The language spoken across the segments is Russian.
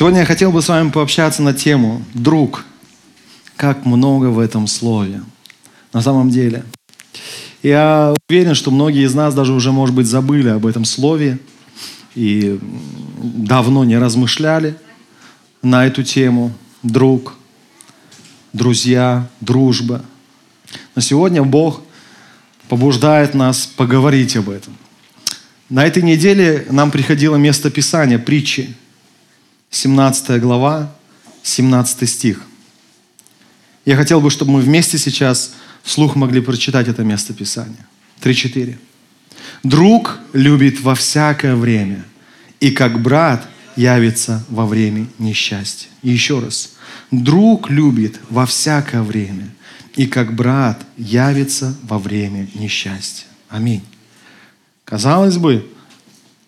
Сегодня я хотел бы с вами пообщаться на тему «Друг». Как много в этом слове. На самом деле. Я уверен, что многие из нас даже уже, может быть, забыли об этом слове и давно не размышляли на эту тему. Друг, друзья, дружба. Но сегодня Бог побуждает нас поговорить об этом. На этой неделе нам приходило место Писания, притчи, 17 глава, 17 стих. Я хотел бы, чтобы мы вместе сейчас вслух могли прочитать это место Писания. 3-4. «Друг любит во всякое время, и как брат явится во время несчастья». И еще раз. «Друг любит во всякое время, и как брат явится во время несчастья». Аминь. Казалось бы,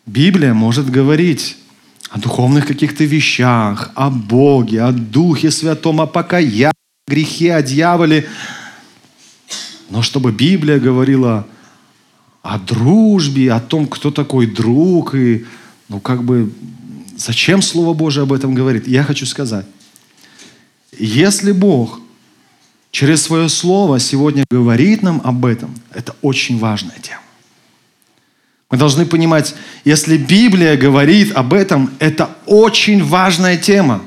Библия может говорить о духовных каких-то вещах, о Боге, о Духе Святом, о покаянии, о грехе, о дьяволе. Но чтобы Библия говорила о дружбе, о том, кто такой друг, и, ну, как бы, зачем Слово Божие об этом говорит? Я хочу сказать, если Бог через свое Слово сегодня говорит нам об этом, это очень важная тема. Мы должны понимать, если Библия говорит об этом, это очень важная тема.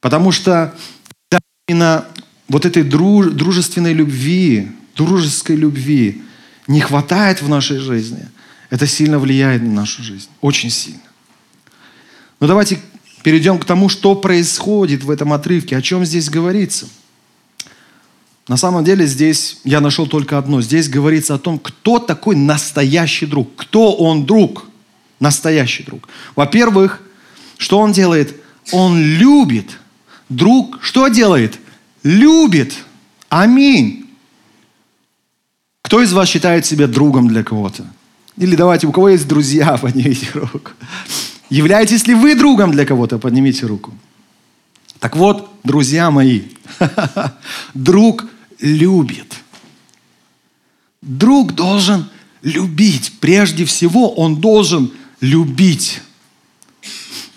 Потому что именно вот этой дружественной любви, дружеской любви не хватает в нашей жизни. Это сильно влияет на нашу жизнь. Очень сильно. Но давайте перейдем к тому, что происходит в этом отрывке, о чем здесь говорится – на самом деле здесь я нашел только одно. Здесь говорится о том, кто такой настоящий друг. Кто он друг? Настоящий друг. Во-первых, что он делает? Он любит. Друг что делает? Любит. Аминь. Кто из вас считает себя другом для кого-то? Или давайте, у кого есть друзья, поднимите руку. Являетесь ли вы другом для кого-то? Поднимите руку. Так вот, друзья мои, друг любит. Друг должен любить. Прежде всего, он должен любить.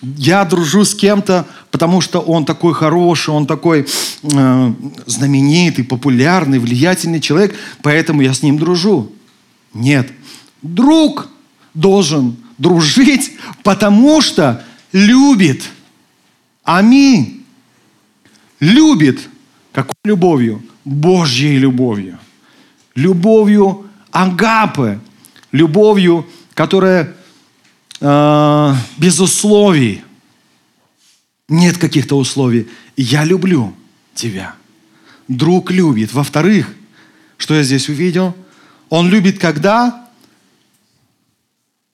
Я дружу с кем-то, потому что он такой хороший, он такой э, знаменитый, популярный, влиятельный человек, поэтому я с ним дружу. Нет. Друг должен дружить, потому что любит. Аминь. Любит. Какой любовью? Божьей любовью. Любовью агапы. Любовью, которая э, без условий. Нет каких-то условий. Я люблю тебя. Друг любит. Во-вторых, что я здесь увидел? Он любит когда?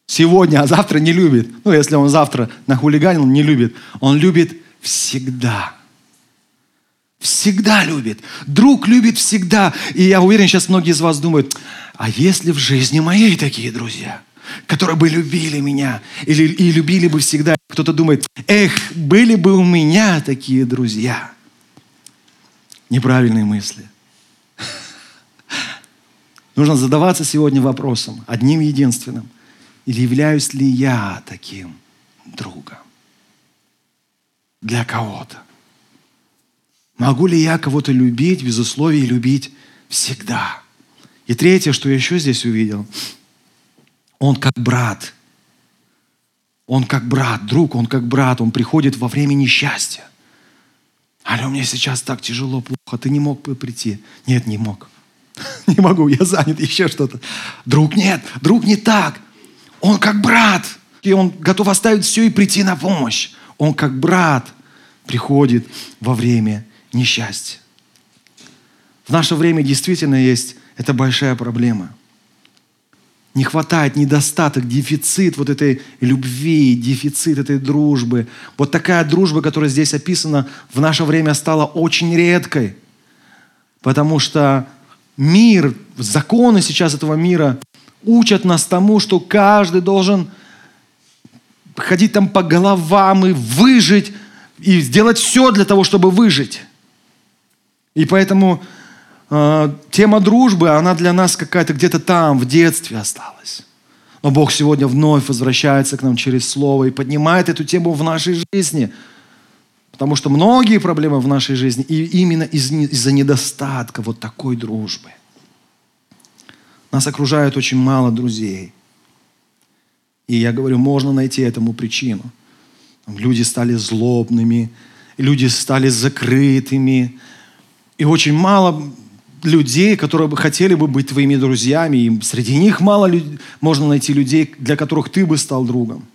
Сегодня, а завтра не любит. Ну, если он завтра нахулиганил, не любит. Он любит всегда. Всегда любит. Друг любит всегда. И я уверен, сейчас многие из вас думают, а если в жизни моей такие друзья, которые бы любили меня или, и любили бы всегда, кто-то думает, эх, были бы у меня такие друзья. Неправильные мысли. Нужно задаваться сегодня вопросом, одним единственным. Или являюсь ли я таким другом для кого-то? Могу ли я кого-то любить, без условий любить всегда? И третье, что я еще здесь увидел, он как брат. Он как брат, друг, он как брат, он приходит во время несчастья. Алло, мне сейчас так тяжело, плохо, ты не мог бы прийти? Нет, не мог. Не могу, я занят, еще что-то. Друг нет, друг не так. Он как брат. И он готов оставить все и прийти на помощь. Он как брат приходит во время несчастье. В наше время действительно есть это большая проблема. не хватает, недостаток, дефицит вот этой любви, дефицит этой дружбы. Вот такая дружба, которая здесь описана, в наше время стала очень редкой. Потому что мир, законы сейчас этого мира учат нас тому, что каждый должен ходить там по головам и выжить, и сделать все для того, чтобы выжить. И поэтому э, тема дружбы, она для нас какая-то где-то там, в детстве осталась. Но Бог сегодня вновь возвращается к нам через Слово и поднимает эту тему в нашей жизни. Потому что многие проблемы в нашей жизни и именно из, из-за недостатка вот такой дружбы. Нас окружает очень мало друзей. И я говорю, можно найти этому причину. Люди стали злобными, люди стали закрытыми, и очень мало людей, которые бы хотели бы быть твоими друзьями. И среди них мало люд... можно найти людей, для которых ты бы стал другом.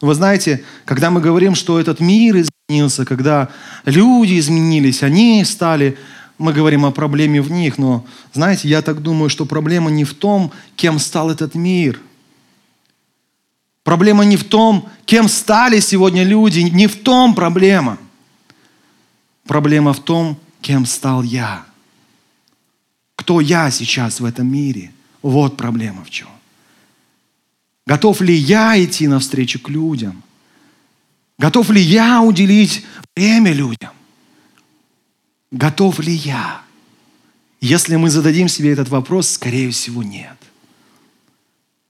Вы знаете, когда мы говорим, что этот мир изменился, когда люди изменились, они стали, мы говорим о проблеме в них, но знаете, я так думаю, что проблема не в том, кем стал этот мир. Проблема не в том, кем стали сегодня люди, не в том проблема. Проблема в том, кем стал я. Кто я сейчас в этом мире? Вот проблема в чем. Готов ли я идти навстречу к людям? Готов ли я уделить время людям? Готов ли я? Если мы зададим себе этот вопрос, скорее всего, нет.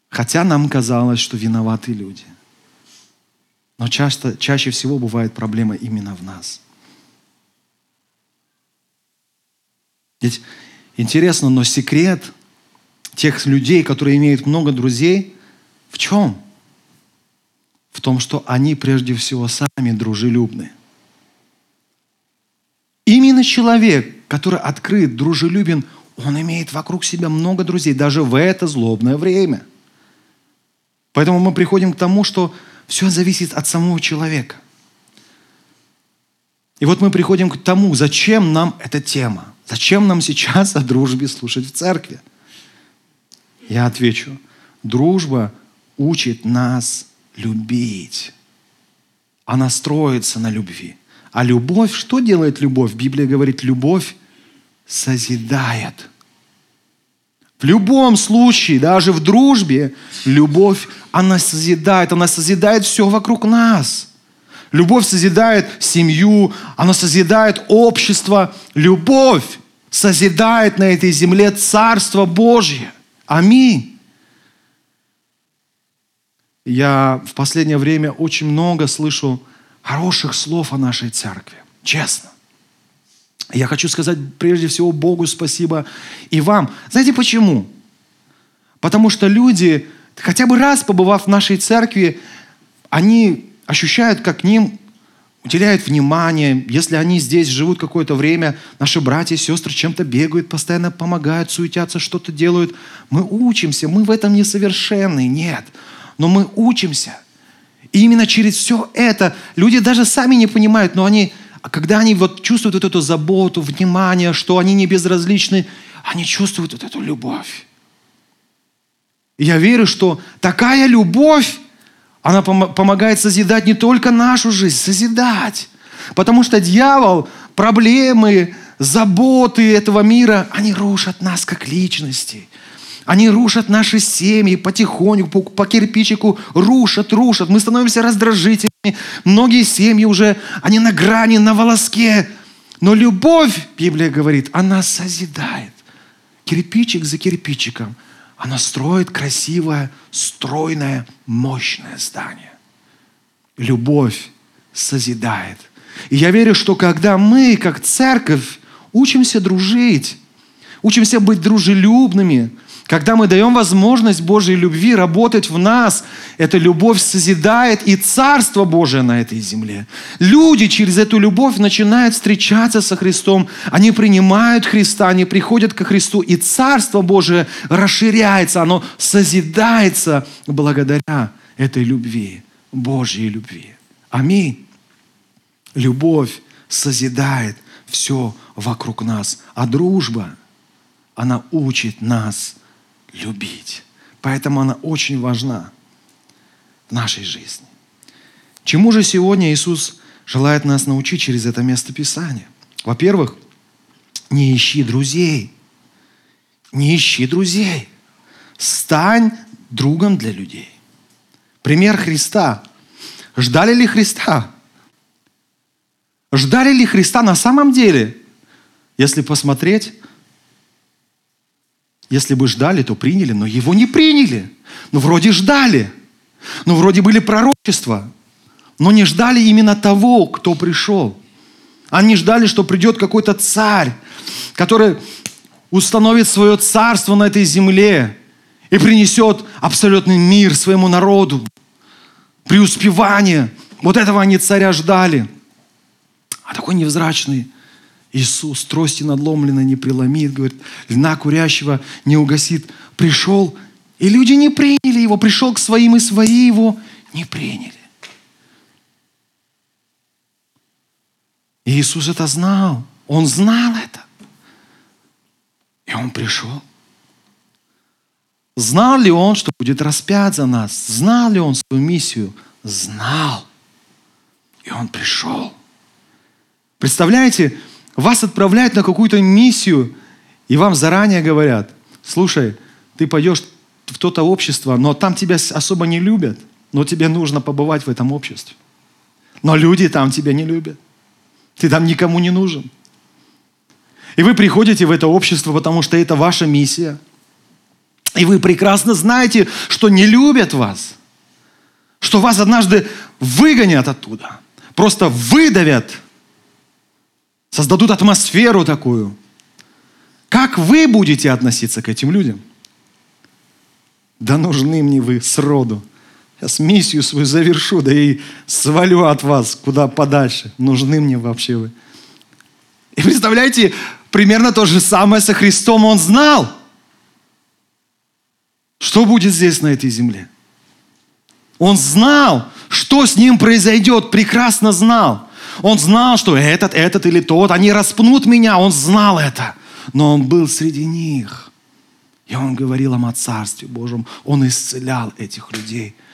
Хотя нам казалось, что виноваты люди. Но часто, чаще всего бывает проблема именно в нас – Ведь интересно, но секрет тех людей, которые имеют много друзей, в чем? В том, что они прежде всего сами дружелюбны. Именно человек, который открыт, дружелюбен, он имеет вокруг себя много друзей, даже в это злобное время. Поэтому мы приходим к тому, что все зависит от самого человека. И вот мы приходим к тому, зачем нам эта тема. Зачем нам сейчас о дружбе слушать в церкви? Я отвечу, дружба учит нас любить. Она строится на любви. А любовь, что делает любовь? Библия говорит, любовь созидает. В любом случае, даже в дружбе, любовь, она созидает, она созидает все вокруг нас. Любовь созидает семью, она созидает общество. Любовь созидает на этой земле Царство Божье. Аминь. Я в последнее время очень много слышу хороших слов о нашей церкви. Честно. Я хочу сказать прежде всего Богу спасибо и вам. Знаете почему? Потому что люди, хотя бы раз побывав в нашей церкви, они ощущают, как к ним уделяют внимание. Если они здесь живут какое-то время, наши братья и сестры чем-то бегают, постоянно помогают, суетятся, что-то делают. Мы учимся, мы в этом несовершенны, нет. Но мы учимся. И именно через все это люди даже сами не понимают, но они, когда они вот чувствуют вот эту заботу, внимание, что они не безразличны, они чувствуют вот эту любовь. И я верю, что такая любовь, она пом- помогает созидать не только нашу жизнь, созидать. Потому что дьявол, проблемы, заботы этого мира, они рушат нас как личности. Они рушат наши семьи потихоньку, по, по кирпичику рушат, рушат. Мы становимся раздражительными. Многие семьи уже, они на грани, на волоске. Но любовь, Библия говорит, она созидает. Кирпичик за кирпичиком – она строит красивое, стройное, мощное здание. Любовь созидает. И я верю, что когда мы, как церковь, учимся дружить, учимся быть дружелюбными, когда мы даем возможность Божьей любви работать в нас, эта любовь созидает и Царство Божие на этой земле. Люди через эту любовь начинают встречаться со Христом, они принимают Христа, они приходят ко Христу, и Царство Божие расширяется, оно созидается благодаря этой любви, Божьей любви. Аминь. Любовь созидает все вокруг нас, а дружба, она учит нас любить. Поэтому она очень важна в нашей жизни. Чему же сегодня Иисус желает нас научить через это место Писания? Во-первых, не ищи друзей. Не ищи друзей. Стань другом для людей. Пример Христа. Ждали ли Христа? Ждали ли Христа на самом деле? Если посмотреть, если бы ждали, то приняли, но его не приняли. Ну, вроде ждали. Ну, вроде были пророчества. Но не ждали именно того, кто пришел. Они ждали, что придет какой-то царь, который установит свое царство на этой земле и принесет абсолютный мир своему народу. Преуспевание. Вот этого они царя ждали. А такой невзрачный Иисус трости надломленной не преломит, говорит, льна курящего не угасит. Пришел, и люди не приняли его. Пришел к своим, и свои его не приняли. И Иисус это знал. Он знал это. И Он пришел. Знал ли Он, что будет распят за нас? Знал ли Он свою миссию? Знал. И Он пришел. Представляете, вас отправляют на какую-то миссию, и вам заранее говорят, слушай, ты пойдешь в то-то общество, но там тебя особо не любят, но тебе нужно побывать в этом обществе. Но люди там тебя не любят. Ты там никому не нужен. И вы приходите в это общество, потому что это ваша миссия. И вы прекрасно знаете, что не любят вас. Что вас однажды выгонят оттуда. Просто выдавят. Создадут атмосферу такую. Как вы будете относиться к этим людям? Да нужны мне вы сроду. Сейчас миссию свою завершу, да и свалю от вас куда подальше. Нужны мне вообще вы. И представляете, примерно то же самое со Христом он знал. Что будет здесь на этой земле? Он знал, что с ним произойдет, прекрасно знал. Он знал, что этот, этот или тот, они распнут меня. Он знал это. Но он был среди них. И он говорил им о Царстве Божьем. Он исцелял этих людей –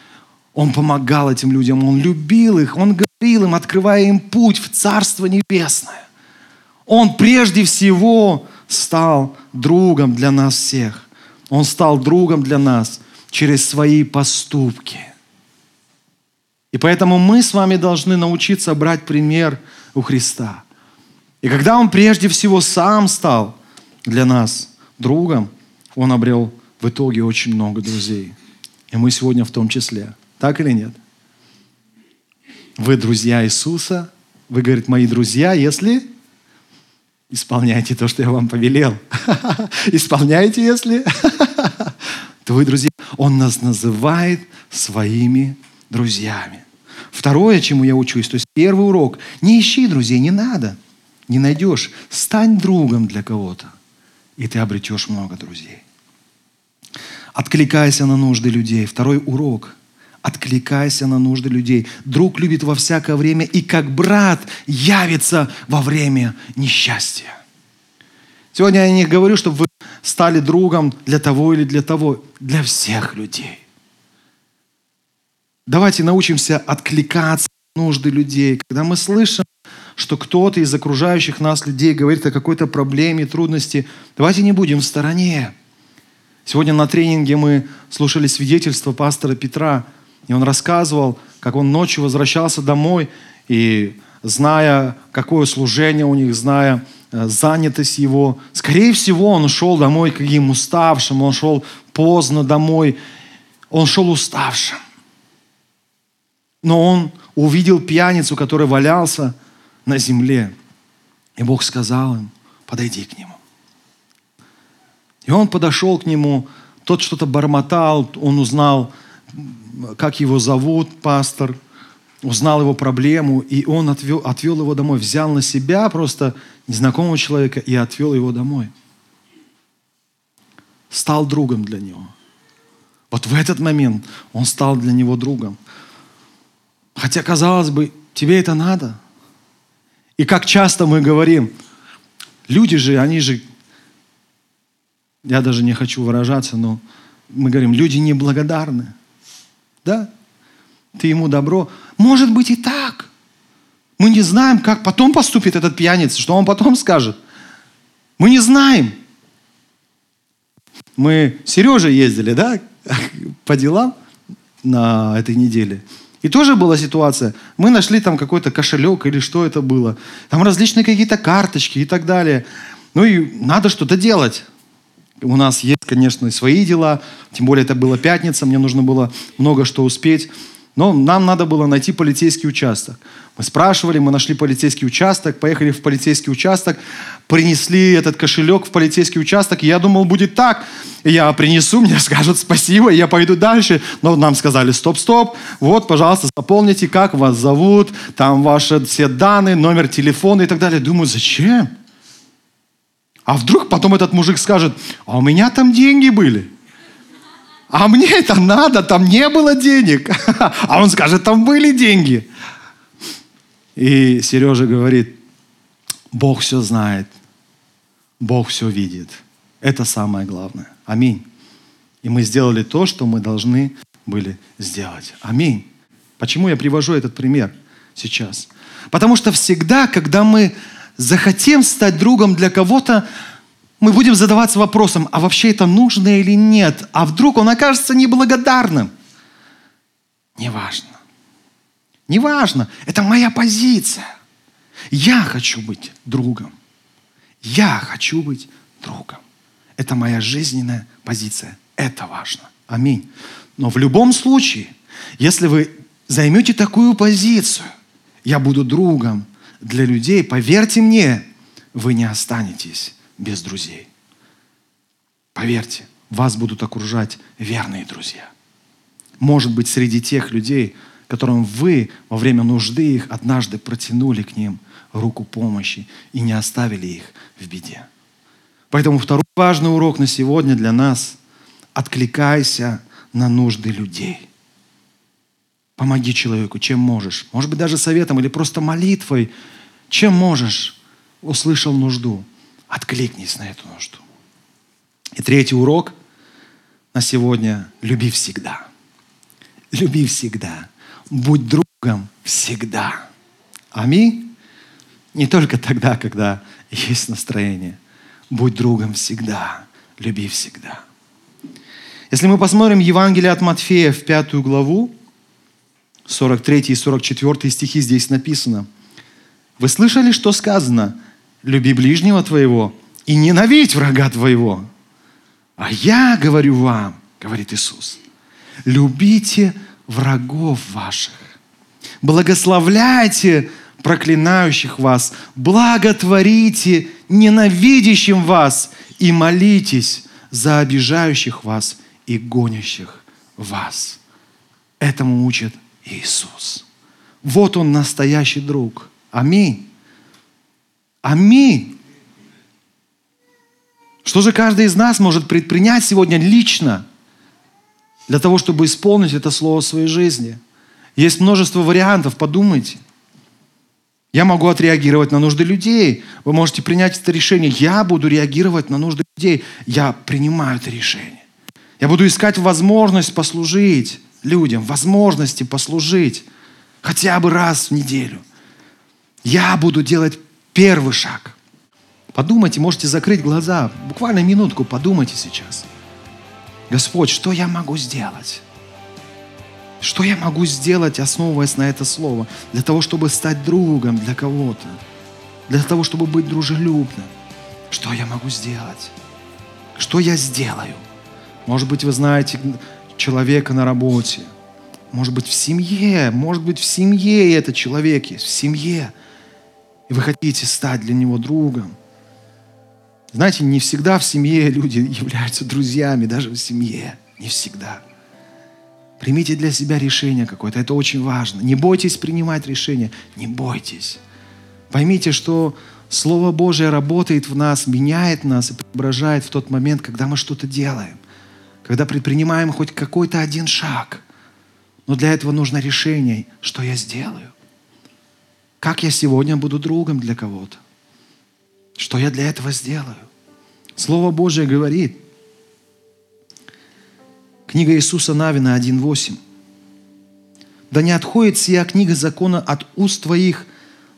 он помогал этим людям, Он любил их, Он говорил им, открывая им путь в Царство Небесное. Он прежде всего стал другом для нас всех. Он стал другом для нас через свои поступки. И поэтому мы с вами должны научиться брать пример у Христа. И когда Он прежде всего сам стал для нас другом, Он обрел в итоге очень много друзей. И мы сегодня в том числе – так или нет? Вы друзья Иисуса. Вы, говорит, мои друзья, если исполняете то, что я вам повелел. Исполняете, если то вы, друзья. Он нас называет своими друзьями. Второе, чему я учусь, то есть первый урок. Не ищи друзей, не надо. Не найдешь. Стань другом для кого-то. И ты обретешь много друзей. Откликайся на нужды людей. Второй урок – откликайся на нужды людей. Друг любит во всякое время и как брат явится во время несчастья. Сегодня я не говорю, чтобы вы стали другом для того или для того, для всех людей. Давайте научимся откликаться на нужды людей. Когда мы слышим, что кто-то из окружающих нас людей говорит о какой-то проблеме, трудности, давайте не будем в стороне. Сегодня на тренинге мы слушали свидетельство пастора Петра – и он рассказывал, как он ночью возвращался домой, и зная, какое служение у них, зная э, занятость его, скорее всего, он шел домой каким уставшим, он шел поздно домой, он шел уставшим. Но он увидел пьяницу, который валялся на земле. И Бог сказал им, подойди к нему. И он подошел к нему, тот что-то бормотал, он узнал как его зовут, пастор, узнал его проблему, и он отвел, отвел его домой, взял на себя просто незнакомого человека и отвел его домой. Стал другом для него. Вот в этот момент он стал для него другом. Хотя, казалось бы, тебе это надо. И как часто мы говорим, люди же, они же, я даже не хочу выражаться, но мы говорим, люди неблагодарны. Да? Ты ему добро. Может быть и так. Мы не знаем, как потом поступит этот пьяница, что он потом скажет. Мы не знаем. Мы с Сережей ездили, да, по делам на этой неделе. И тоже была ситуация. Мы нашли там какой-то кошелек или что это было. Там различные какие-то карточки и так далее. Ну и надо что-то делать. У нас есть, конечно, свои дела. Тем более это была пятница, мне нужно было много что успеть. Но нам надо было найти полицейский участок. Мы спрашивали, мы нашли полицейский участок, поехали в полицейский участок, принесли этот кошелек в полицейский участок. Я думал, будет так. Я принесу, мне скажут спасибо, я пойду дальше. Но нам сказали, стоп-стоп, вот, пожалуйста, заполните, как вас зовут, там ваши все данные, номер телефона и так далее. Думаю, зачем? А вдруг потом этот мужик скажет, а у меня там деньги были. А мне это надо, там не было денег. А он скажет, там были деньги. И Сережа говорит, Бог все знает, Бог все видит. Это самое главное. Аминь. И мы сделали то, что мы должны были сделать. Аминь. Почему я привожу этот пример сейчас? Потому что всегда, когда мы захотим стать другом для кого-то, мы будем задаваться вопросом, а вообще это нужно или нет? А вдруг он окажется неблагодарным? Неважно. Неважно. Это моя позиция. Я хочу быть другом. Я хочу быть другом. Это моя жизненная позиция. Это важно. Аминь. Но в любом случае, если вы займете такую позицию, я буду другом для людей, поверьте мне, вы не останетесь без друзей. Поверьте, вас будут окружать верные друзья. Может быть, среди тех людей, которым вы во время нужды их однажды протянули к ним руку помощи и не оставили их в беде. Поэтому второй важный урок на сегодня для нас – откликайся на нужды людей. Помоги человеку, чем можешь. Может быть, даже советом или просто молитвой. Чем можешь. Услышал нужду. Откликнись на эту нужду. И третий урок на сегодня – люби всегда. Люби всегда. Будь другом всегда. Аминь. Не только тогда, когда есть настроение. Будь другом всегда. Люби всегда. Если мы посмотрим Евангелие от Матфея в пятую главу, 43 и 44 стихи здесь написано. Вы слышали, что сказано? Люби ближнего твоего и ненавидь врага твоего. А я говорю вам, говорит Иисус, любите врагов ваших, благословляйте проклинающих вас, благотворите ненавидящим вас и молитесь за обижающих вас и гонящих вас. Этому учит Иисус. Вот Он настоящий друг. Аминь. Аминь. Что же каждый из нас может предпринять сегодня лично для того, чтобы исполнить это слово в своей жизни? Есть множество вариантов, подумайте. Я могу отреагировать на нужды людей. Вы можете принять это решение. Я буду реагировать на нужды людей. Я принимаю это решение. Я буду искать возможность послужить людям, возможности послужить хотя бы раз в неделю. Я буду делать первый шаг – Подумайте, можете закрыть глаза, буквально минутку подумайте сейчас. Господь, что я могу сделать? Что я могу сделать, основываясь на это слово, для того, чтобы стать другом для кого-то, для того, чтобы быть дружелюбным? Что я могу сделать? Что я сделаю? Может быть, вы знаете человека на работе, может быть, в семье, может быть, в семье этот человек есть, в семье. И вы хотите стать для него другом. Знаете, не всегда в семье люди являются друзьями, даже в семье. Не всегда. Примите для себя решение какое-то. Это очень важно. Не бойтесь принимать решения. Не бойтесь. Поймите, что Слово Божие работает в нас, меняет нас и преображает в тот момент, когда мы что-то делаем. Когда предпринимаем хоть какой-то один шаг. Но для этого нужно решение, что я сделаю. Как я сегодня буду другом для кого-то. Что я для этого сделаю? Слово Божье говорит, Книга Иисуса Навина 1.8. «Да не отходит сия книга закона от уст твоих,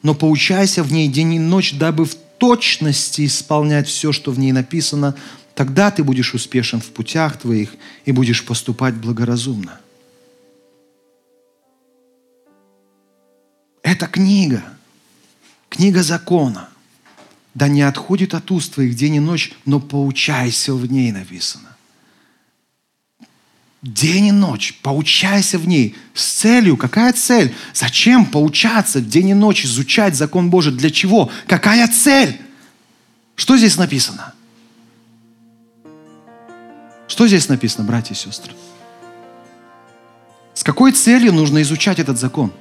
но поучайся в ней день и ночь, дабы в точности исполнять все, что в ней написано, тогда ты будешь успешен в путях твоих и будешь поступать благоразумно». Это книга, книга закона. Да не отходит от уст твоих день и ночь, но поучайся в ней написано. День и ночь, поучайся в ней. С целью, какая цель? Зачем поучаться день и ночь, изучать закон Божий? Для чего? Какая цель? Что здесь написано? Что здесь написано, братья и сестры? С какой целью нужно изучать этот закон?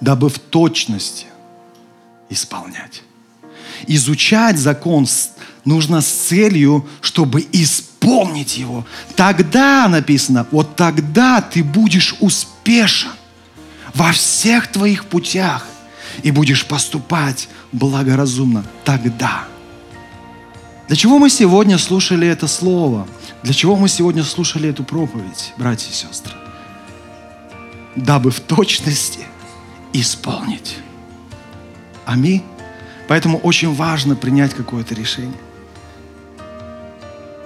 Дабы в точности исполнять. Изучать закон нужно с целью, чтобы исполнить его. Тогда написано, вот тогда ты будешь успешен во всех твоих путях и будешь поступать благоразумно. Тогда. Для чего мы сегодня слушали это слово? Для чего мы сегодня слушали эту проповедь, братья и сестры? Дабы в точности исполнить. Аминь. Поэтому очень важно принять какое-то решение.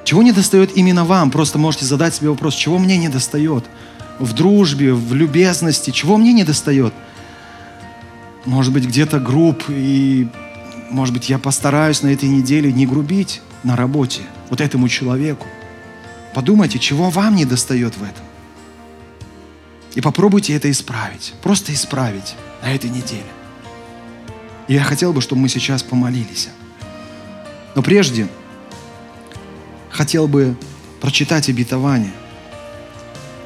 Чего не достает именно вам? Просто можете задать себе вопрос, чего мне не достает? В дружбе, в любезности, чего мне не достает? Может быть, где-то групп, и, может быть, я постараюсь на этой неделе не грубить на работе вот этому человеку. Подумайте, чего вам не достает в этом. И попробуйте это исправить. Просто исправить на этой неделе. И я хотел бы, чтобы мы сейчас помолились. Но прежде хотел бы прочитать обетование.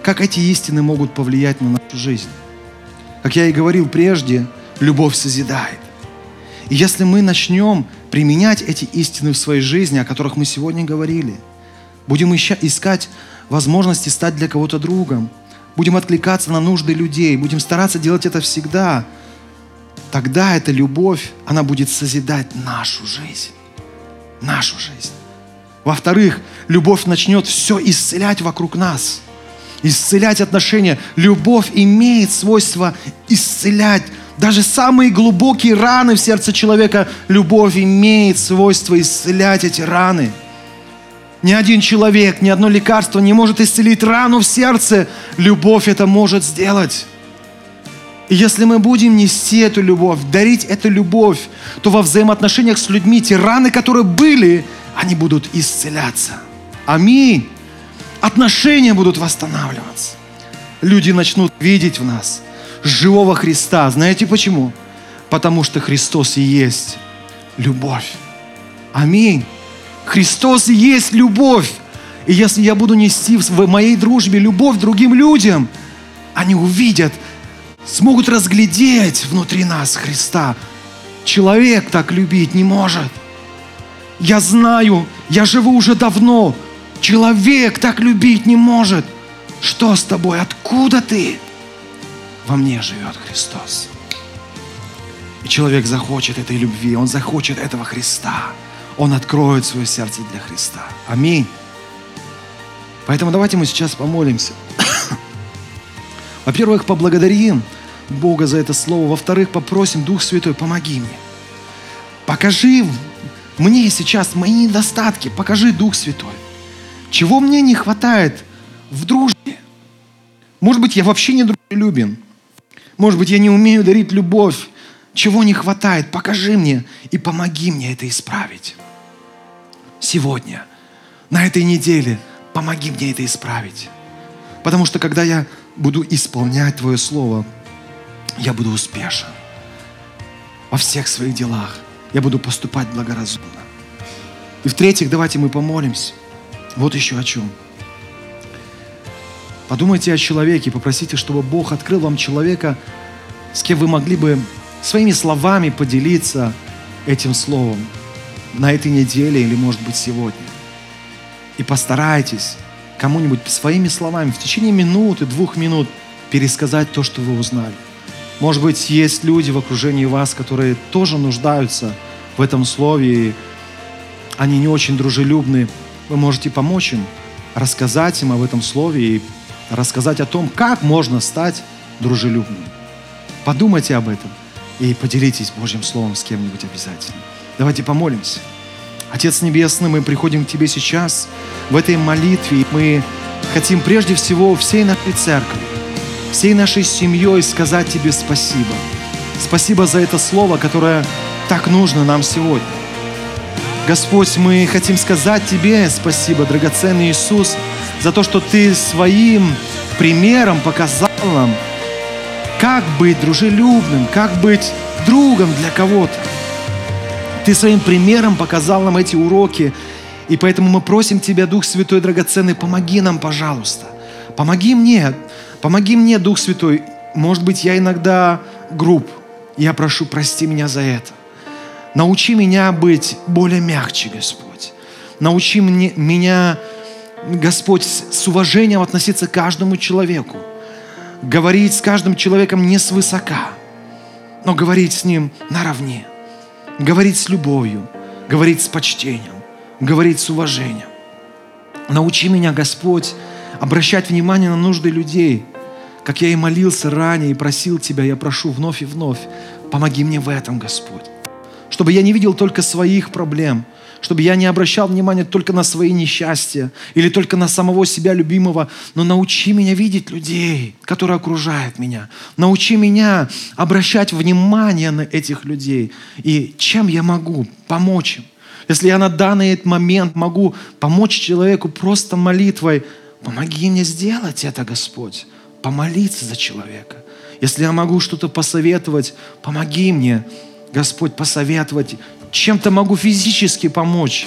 Как эти истины могут повлиять на нашу жизнь? Как я и говорил прежде, любовь созидает. И если мы начнем применять эти истины в своей жизни, о которых мы сегодня говорили, будем искать возможности стать для кого-то другом, будем откликаться на нужды людей, будем стараться делать это всегда, тогда эта любовь, она будет созидать нашу жизнь. Нашу жизнь. Во-вторых, любовь начнет все исцелять вокруг нас. Исцелять отношения. Любовь имеет свойство исцелять даже самые глубокие раны в сердце человека. Любовь имеет свойство исцелять эти раны. Ни один человек, ни одно лекарство не может исцелить рану в сердце. Любовь это может сделать. И если мы будем нести эту любовь, дарить эту любовь, то во взаимоотношениях с людьми те раны, которые были, они будут исцеляться. Аминь. Отношения будут восстанавливаться. Люди начнут видеть в нас живого Христа. Знаете почему? Потому что Христос и есть любовь. Аминь. Христос и есть любовь. И если я буду нести в моей дружбе любовь другим людям, они увидят, смогут разглядеть внутри нас Христа. Человек так любить не может. Я знаю, я живу уже давно. Человек так любить не может. Что с тобой? Откуда ты? Во мне живет Христос. И человек захочет этой любви, он захочет этого Христа. Он откроет свое сердце для Христа. Аминь. Поэтому давайте мы сейчас помолимся. Во-первых, поблагодарим Бога за это слово. Во-вторых, попросим Дух Святой, помоги мне. Покажи мне сейчас мои недостатки. Покажи, Дух Святой. Чего мне не хватает в дружбе? Может быть, я вообще не дружелюбен. Может быть, я не умею дарить любовь. Чего не хватает? Покажи мне и помоги мне это исправить сегодня, на этой неделе, помоги мне это исправить. Потому что когда я буду исполнять Твое Слово, я буду успешен во всех своих делах. Я буду поступать благоразумно. И в-третьих, давайте мы помолимся. Вот еще о чем. Подумайте о человеке, попросите, чтобы Бог открыл вам человека, с кем вы могли бы своими словами поделиться этим словом на этой неделе или, может быть, сегодня. И постарайтесь кому-нибудь своими словами в течение минуты, двух минут пересказать то, что вы узнали. Может быть, есть люди в окружении вас, которые тоже нуждаются в этом слове, и они не очень дружелюбны вы можете помочь им, рассказать им об этом слове и рассказать о том, как можно стать дружелюбным. Подумайте об этом и поделитесь Божьим Словом с кем-нибудь обязательно. Давайте помолимся. Отец Небесный, мы приходим к Тебе сейчас в этой молитве. И мы хотим прежде всего всей нашей церкви, всей нашей семьей сказать Тебе спасибо. Спасибо за это слово, которое так нужно нам сегодня. Господь, мы хотим сказать Тебе спасибо, драгоценный Иисус, за то, что Ты своим примером показал нам, как быть дружелюбным, как быть другом для кого-то. Ты своим примером показал нам эти уроки, и поэтому мы просим Тебя, Дух Святой драгоценный, помоги нам, пожалуйста. Помоги мне, помоги мне, Дух Святой. Может быть, я иногда груб. Я прошу, прости меня за это. Научи меня быть более мягче, Господь. Научи мне, меня, Господь, с уважением относиться к каждому человеку. Говорить с каждым человеком не свысока, но говорить с ним наравне. Говорить с любовью, говорить с почтением, говорить с уважением. Научи меня, Господь, обращать внимание на нужды людей, как я и молился ранее и просил Тебя, я прошу вновь и вновь, помоги мне в этом, Господь чтобы я не видел только своих проблем, чтобы я не обращал внимания только на свои несчастья или только на самого себя любимого, но научи меня видеть людей, которые окружают меня. Научи меня обращать внимание на этих людей. И чем я могу помочь им? Если я на данный момент могу помочь человеку просто молитвой, помоги мне сделать это, Господь. Помолиться за человека. Если я могу что-то посоветовать, помоги мне Господь, посоветовать, чем-то могу физически помочь.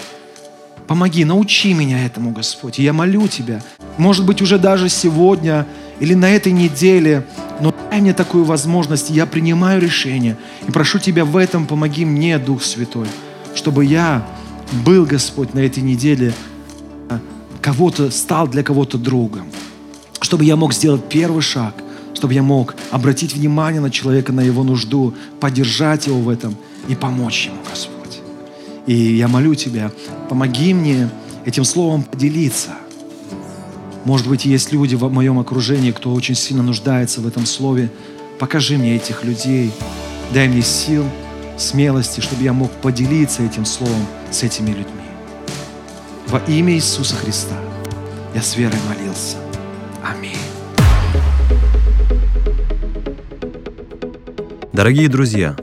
Помоги, научи меня этому, Господь. Я молю Тебя, может быть, уже даже сегодня или на этой неделе, но дай мне такую возможность, я принимаю решение. И прошу Тебя в этом, помоги мне, Дух Святой, чтобы я был, Господь, на этой неделе, а, кого-то стал для кого-то другом, чтобы я мог сделать первый шаг – чтобы я мог обратить внимание на человека, на его нужду, поддержать его в этом и помочь ему, Господь. И я молю Тебя, помоги мне этим словом поделиться. Может быть, есть люди в моем окружении, кто очень сильно нуждается в этом слове. Покажи мне этих людей. Дай мне сил, смелости, чтобы я мог поделиться этим словом с этими людьми. Во имя Иисуса Христа я с верой молился. Аминь. Дорогие друзья,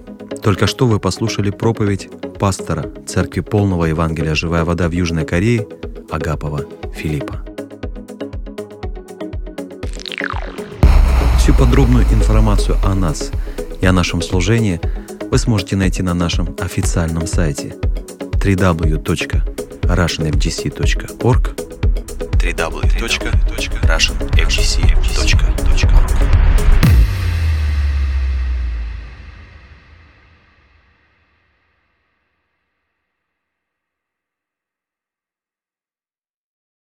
только что вы послушали проповедь пастора Церкви Полного Евангелия «Живая вода» в Южной Корее Агапова Филиппа. Всю подробную информацию о нас и о нашем служении вы сможете найти на нашем официальном сайте www.russianfgc.org www.russianfgc.org